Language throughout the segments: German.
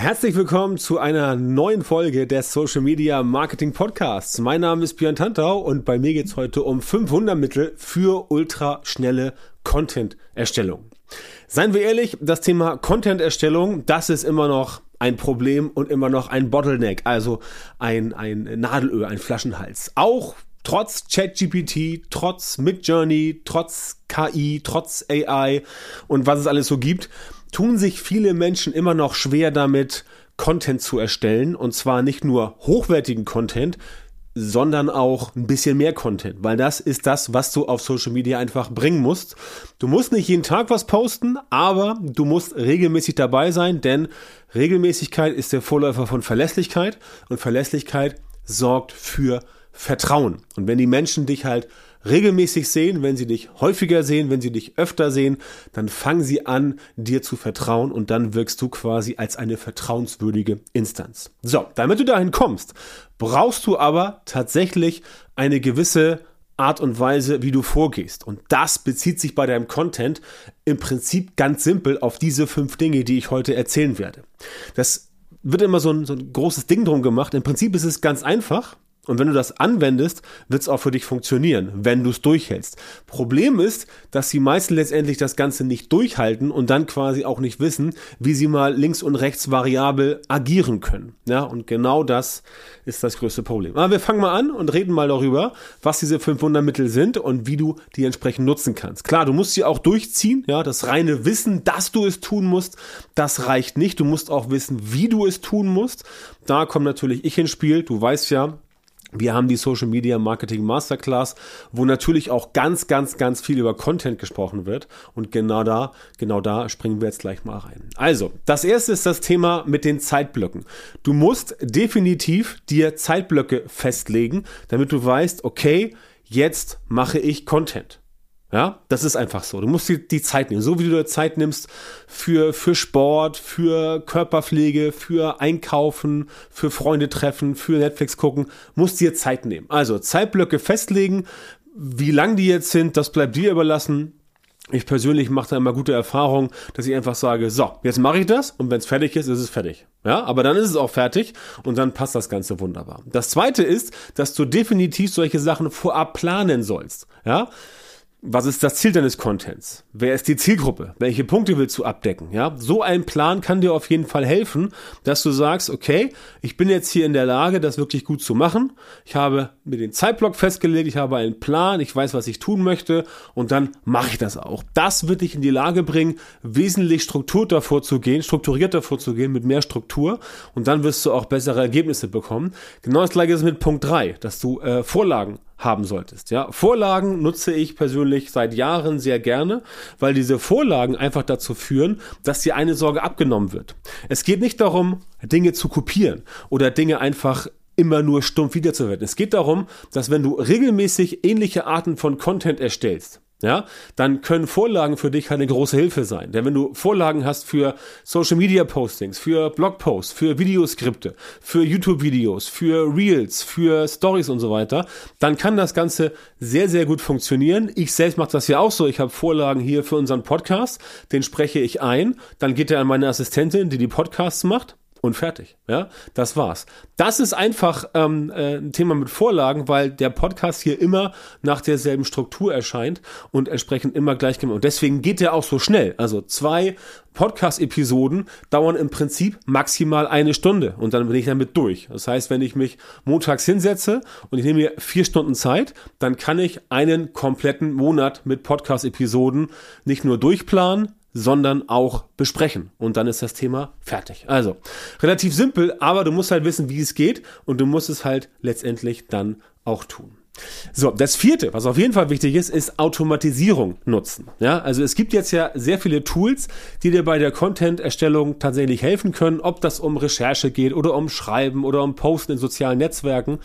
Herzlich willkommen zu einer neuen Folge des Social Media Marketing Podcasts. Mein Name ist Björn Tantau und bei mir geht's heute um 500 Mittel für ultraschnelle Content-Erstellung. Seien wir ehrlich, das Thema Content-Erstellung, das ist immer noch ein Problem und immer noch ein Bottleneck, also ein, ein Nadelöhr, ein Flaschenhals. Auch trotz ChatGPT, trotz Midjourney, trotz KI, trotz AI und was es alles so gibt tun sich viele Menschen immer noch schwer damit, Content zu erstellen. Und zwar nicht nur hochwertigen Content, sondern auch ein bisschen mehr Content, weil das ist das, was du auf Social Media einfach bringen musst. Du musst nicht jeden Tag was posten, aber du musst regelmäßig dabei sein, denn Regelmäßigkeit ist der Vorläufer von Verlässlichkeit und Verlässlichkeit sorgt für Vertrauen. Und wenn die Menschen dich halt regelmäßig sehen, wenn sie dich häufiger sehen, wenn sie dich öfter sehen, dann fangen sie an, dir zu vertrauen und dann wirkst du quasi als eine vertrauenswürdige Instanz. So, damit du dahin kommst, brauchst du aber tatsächlich eine gewisse Art und Weise, wie du vorgehst. Und das bezieht sich bei deinem Content im Prinzip ganz simpel auf diese fünf Dinge, die ich heute erzählen werde. Das wird immer so ein, so ein großes Ding drum gemacht. Im Prinzip ist es ganz einfach. Und wenn du das anwendest, wird es auch für dich funktionieren, wenn du es durchhältst. Problem ist, dass die meisten letztendlich das Ganze nicht durchhalten und dann quasi auch nicht wissen, wie sie mal links und rechts variabel agieren können. Ja, und genau das ist das größte Problem. Aber wir fangen mal an und reden mal darüber, was diese fünf Wundermittel sind und wie du die entsprechend nutzen kannst. Klar, du musst sie auch durchziehen. Ja, das reine Wissen, dass du es tun musst, das reicht nicht. Du musst auch wissen, wie du es tun musst. Da kommt natürlich ich ins Spiel. Du weißt ja, wir haben die Social Media Marketing Masterclass, wo natürlich auch ganz, ganz, ganz viel über Content gesprochen wird. Und genau da, genau da springen wir jetzt gleich mal rein. Also, das erste ist das Thema mit den Zeitblöcken. Du musst definitiv dir Zeitblöcke festlegen, damit du weißt, okay, jetzt mache ich Content. Ja, das ist einfach so. Du musst dir die Zeit nehmen. So wie du dir Zeit nimmst für, für Sport, für Körperpflege, für Einkaufen, für Freunde treffen, für Netflix gucken, musst dir Zeit nehmen. Also Zeitblöcke festlegen. Wie lang die jetzt sind, das bleibt dir überlassen. Ich persönlich mache da immer gute Erfahrungen, dass ich einfach sage, so, jetzt mache ich das und wenn es fertig ist, ist es fertig. Ja, aber dann ist es auch fertig und dann passt das Ganze wunderbar. Das zweite ist, dass du definitiv solche Sachen vorab planen sollst. Ja, was ist das Ziel deines Contents? Wer ist die Zielgruppe? Welche Punkte willst du abdecken? Ja, so ein Plan kann dir auf jeden Fall helfen, dass du sagst, okay, ich bin jetzt hier in der Lage, das wirklich gut zu machen. Ich habe mir den Zeitblock festgelegt, ich habe einen Plan, ich weiß, was ich tun möchte und dann mache ich das auch. Das wird dich in die Lage bringen, wesentlich strukturiert davor zu gehen, strukturiert davor zu gehen, mit mehr Struktur und dann wirst du auch bessere Ergebnisse bekommen. Genau das gleiche ist mit Punkt drei, dass du äh, Vorlagen haben solltest. Ja, Vorlagen nutze ich persönlich seit Jahren sehr gerne, weil diese Vorlagen einfach dazu führen, dass dir eine Sorge abgenommen wird. Es geht nicht darum, Dinge zu kopieren oder Dinge einfach immer nur stumpf wiederzuverwenden. Es geht darum, dass wenn du regelmäßig ähnliche Arten von Content erstellst, ja, dann können Vorlagen für dich halt eine große Hilfe sein. Denn wenn du Vorlagen hast für Social Media Postings, für Blogposts, für Videoskripte, für YouTube Videos, für Reels, für Stories und so weiter, dann kann das Ganze sehr, sehr gut funktionieren. Ich selbst mache das ja auch so. Ich habe Vorlagen hier für unseren Podcast, den spreche ich ein, dann geht er an meine Assistentin, die die Podcasts macht und fertig. Ja, das war's. Das ist einfach ähm, äh, ein Thema mit Vorlagen, weil der Podcast hier immer nach derselben Struktur erscheint und entsprechend immer gleich gemacht. Und deswegen geht der auch so schnell. Also zwei Podcast-Episoden dauern im Prinzip maximal eine Stunde und dann bin ich damit durch. Das heißt, wenn ich mich montags hinsetze und ich nehme mir vier Stunden Zeit, dann kann ich einen kompletten Monat mit Podcast-Episoden nicht nur durchplanen, sondern auch besprechen. Und dann ist das Thema fertig. Also, relativ simpel, aber du musst halt wissen, wie es geht und du musst es halt letztendlich dann auch tun. So, das vierte, was auf jeden Fall wichtig ist, ist Automatisierung nutzen. Ja, also es gibt jetzt ja sehr viele Tools, die dir bei der Content-Erstellung tatsächlich helfen können, ob das um Recherche geht oder um Schreiben oder um Posten in sozialen Netzwerken.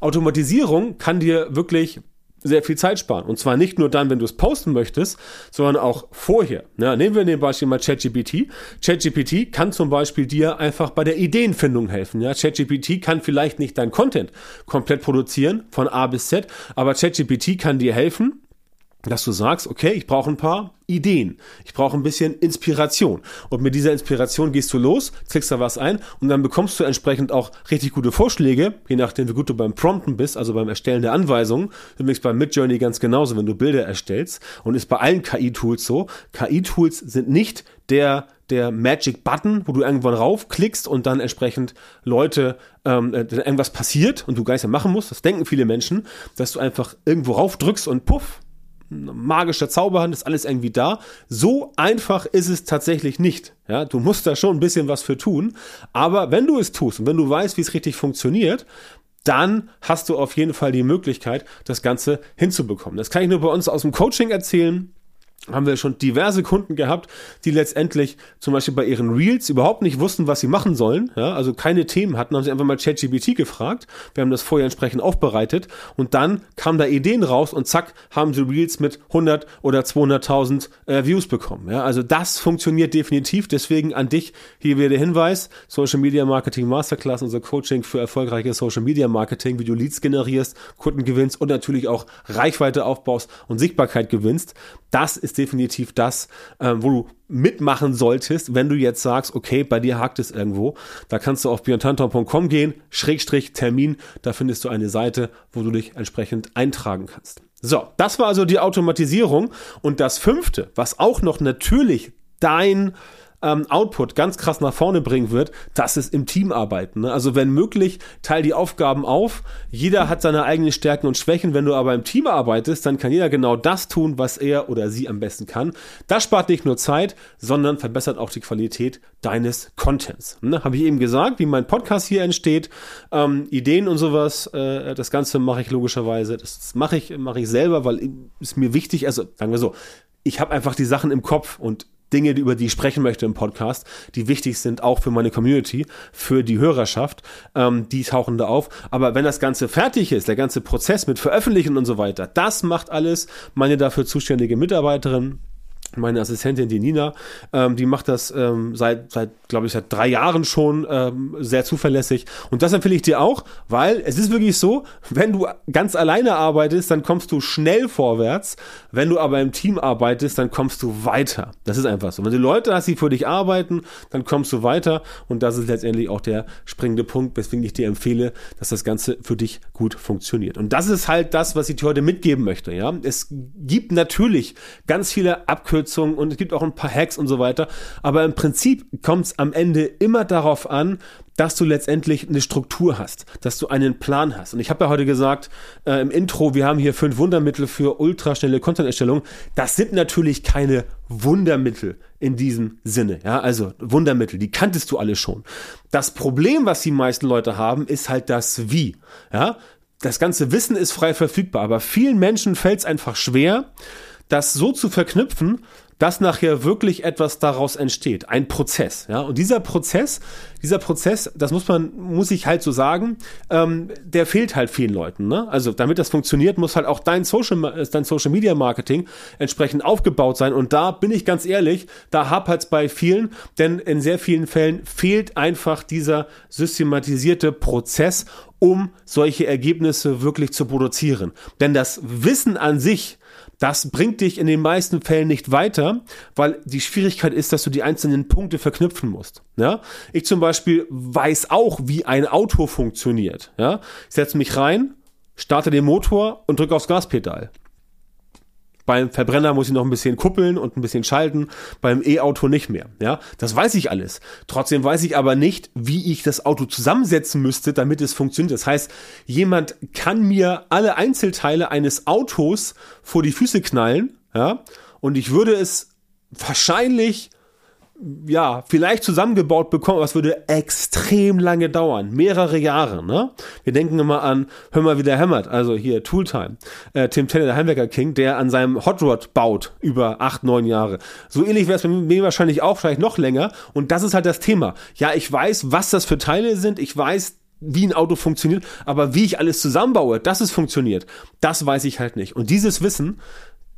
Automatisierung kann dir wirklich sehr viel Zeit sparen. Und zwar nicht nur dann, wenn du es posten möchtest, sondern auch vorher. Ja, nehmen wir den Beispiel mal ChatGPT. ChatGPT kann zum Beispiel dir einfach bei der Ideenfindung helfen. Ja, ChatGPT kann vielleicht nicht dein Content komplett produzieren von A bis Z, aber ChatGPT kann dir helfen, dass du sagst, okay, ich brauche ein paar Ideen, ich brauche ein bisschen Inspiration. Und mit dieser Inspiration gehst du los, klickst da was ein und dann bekommst du entsprechend auch richtig gute Vorschläge, je nachdem, wie gut du beim Prompten bist, also beim Erstellen der Anweisungen. Übrigens bei Midjourney ganz genauso, wenn du Bilder erstellst und ist bei allen KI-Tools so. KI-Tools sind nicht der der Magic Button, wo du irgendwann raufklickst und dann entsprechend Leute ähm, äh, irgendwas passiert und du mehr machen musst. Das denken viele Menschen, dass du einfach irgendwo raufdrückst und puff, magischer Zauberhand ist alles irgendwie da. So einfach ist es tatsächlich nicht. Ja, du musst da schon ein bisschen was für tun. Aber wenn du es tust und wenn du weißt, wie es richtig funktioniert, dann hast du auf jeden Fall die Möglichkeit, das Ganze hinzubekommen. Das kann ich nur bei uns aus dem Coaching erzählen haben wir schon diverse Kunden gehabt, die letztendlich zum Beispiel bei ihren Reels überhaupt nicht wussten, was sie machen sollen, ja, also keine Themen hatten, haben sie einfach mal ChatGPT gefragt. Wir haben das vorher entsprechend aufbereitet und dann kamen da Ideen raus und zack, haben sie Reels mit 100 oder 200.000 äh, Views bekommen. Ja, also das funktioniert definitiv. Deswegen an dich hier wieder der Hinweis: Social Media Marketing Masterclass, unser Coaching für erfolgreiches Social Media Marketing, wie du Leads generierst, Kunden gewinnst und natürlich auch Reichweite aufbaust und Sichtbarkeit gewinnst. Das ist definitiv das, äh, wo du mitmachen solltest, wenn du jetzt sagst, okay, bei dir hakt es irgendwo. Da kannst du auf björntanton.com gehen, Schrägstrich Termin, da findest du eine Seite, wo du dich entsprechend eintragen kannst. So, das war also die Automatisierung. Und das fünfte, was auch noch natürlich dein ähm, Output ganz krass nach vorne bringen wird, das ist im Team arbeiten. Ne? Also wenn möglich, teil die Aufgaben auf. Jeder hat seine eigenen Stärken und Schwächen. Wenn du aber im Team arbeitest, dann kann jeder genau das tun, was er oder sie am besten kann. Das spart nicht nur Zeit, sondern verbessert auch die Qualität deines Contents. Ne? Habe ich eben gesagt, wie mein Podcast hier entsteht, ähm, Ideen und sowas. Äh, das Ganze mache ich logischerweise. Das mache ich mache ich selber, weil es mir wichtig. Also sagen wir so, ich habe einfach die Sachen im Kopf und Dinge, über die ich sprechen möchte im Podcast, die wichtig sind auch für meine Community, für die Hörerschaft, ähm, die tauchen da auf. Aber wenn das Ganze fertig ist, der ganze Prozess mit Veröffentlichen und so weiter, das macht alles meine dafür zuständige Mitarbeiterin meine Assistentin, die Nina, ähm, die macht das ähm, seit, seit glaube ich, seit drei Jahren schon ähm, sehr zuverlässig. Und das empfehle ich dir auch, weil es ist wirklich so, wenn du ganz alleine arbeitest, dann kommst du schnell vorwärts. Wenn du aber im Team arbeitest, dann kommst du weiter. Das ist einfach so. Wenn du Leute hast, die für dich arbeiten, dann kommst du weiter. Und das ist letztendlich auch der springende Punkt, weswegen ich dir empfehle, dass das Ganze für dich gut funktioniert. Und das ist halt das, was ich dir heute mitgeben möchte. Ja, es gibt natürlich ganz viele Abkürzungen Abkürzungen und es gibt auch ein paar Hacks und so weiter. Aber im Prinzip kommt es am Ende immer darauf an, dass du letztendlich eine Struktur hast, dass du einen Plan hast. Und ich habe ja heute gesagt äh, im Intro, wir haben hier fünf Wundermittel für ultraschnelle Content-Erstellung. Das sind natürlich keine Wundermittel in diesem Sinne. Ja, also Wundermittel, die kanntest du alle schon. Das Problem, was die meisten Leute haben, ist halt das Wie. Ja, das ganze Wissen ist frei verfügbar, aber vielen Menschen fällt es einfach schwer, das so zu verknüpfen, dass nachher wirklich etwas daraus entsteht, ein Prozess, ja. Und dieser Prozess, dieser Prozess, das muss man, muss ich halt so sagen, ähm, der fehlt halt vielen Leuten, ne? Also damit das funktioniert, muss halt auch dein Social, dein Social Media Marketing entsprechend aufgebaut sein. Und da bin ich ganz ehrlich, da hapert's bei vielen, denn in sehr vielen Fällen fehlt einfach dieser systematisierte Prozess, um solche Ergebnisse wirklich zu produzieren. Denn das Wissen an sich, das bringt dich in den meisten Fällen nicht weiter, weil die Schwierigkeit ist, dass du die einzelnen Punkte verknüpfen musst. Ja? Ich zum Beispiel weiß auch, wie ein Auto funktioniert. Ja? Ich setze mich rein, starte den Motor und drücke aufs Gaspedal. Beim Verbrenner muss ich noch ein bisschen kuppeln und ein bisschen schalten, beim E-Auto nicht mehr. Ja, das weiß ich alles. Trotzdem weiß ich aber nicht, wie ich das Auto zusammensetzen müsste, damit es funktioniert. Das heißt, jemand kann mir alle Einzelteile eines Autos vor die Füße knallen, ja, und ich würde es wahrscheinlich ja, vielleicht zusammengebaut bekommen, aber es würde extrem lange dauern. Mehrere Jahre, ne? Wir denken immer an, hör mal, wie der hämmert. Also hier, Tooltime. Äh, Tim Taylor, der Heimwerker King, der an seinem Hot Rod baut über acht, neun Jahre. So ähnlich wäre es bei mir wahrscheinlich auch, vielleicht noch länger. Und das ist halt das Thema. Ja, ich weiß, was das für Teile sind. Ich weiß, wie ein Auto funktioniert, aber wie ich alles zusammenbaue, dass es funktioniert, das weiß ich halt nicht. Und dieses Wissen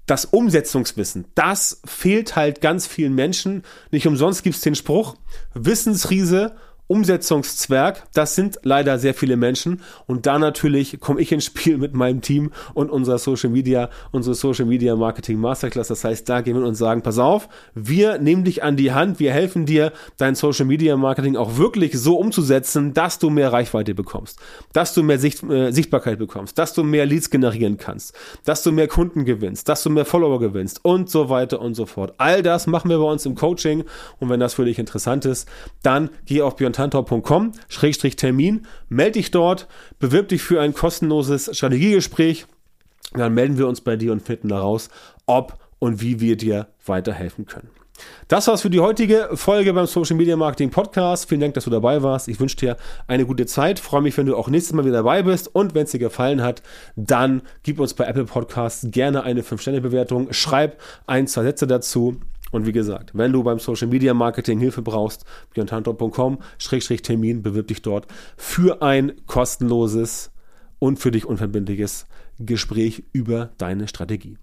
das Umsetzungswissen, das fehlt halt ganz vielen Menschen. Nicht umsonst gibt's den Spruch, Wissensriese Umsetzungszwerg, das sind leider sehr viele Menschen und da natürlich komme ich ins Spiel mit meinem Team und unserer Social Media, unsere Social Media Marketing Masterclass. Das heißt, da gehen wir und sagen, pass auf, wir nehmen dich an die Hand, wir helfen dir, dein Social Media Marketing auch wirklich so umzusetzen, dass du mehr Reichweite bekommst, dass du mehr Sicht, äh, Sichtbarkeit bekommst, dass du mehr Leads generieren kannst, dass du mehr Kunden gewinnst, dass du mehr Follower gewinnst und so weiter und so fort. All das machen wir bei uns im Coaching und wenn das für dich interessant ist, dann geh auf Björn tantor.com-termin, melde dich dort, bewirb dich für ein kostenloses Strategiegespräch. Dann melden wir uns bei dir und finden daraus, ob und wie wir dir weiterhelfen können. Das war's für die heutige Folge beim Social Media Marketing Podcast. Vielen Dank, dass du dabei warst. Ich wünsche dir eine gute Zeit. Freue mich, wenn du auch nächstes Mal wieder dabei bist. Und wenn es dir gefallen hat, dann gib uns bei Apple Podcasts gerne eine 5-Sterne-Bewertung. Schreib ein, zwei Sätze dazu. Und wie gesagt, wenn du beim Social Media Marketing Hilfe brauchst, björntantor.com-termin, bewirb dich dort für ein kostenloses und für dich unverbindliches Gespräch über deine Strategie.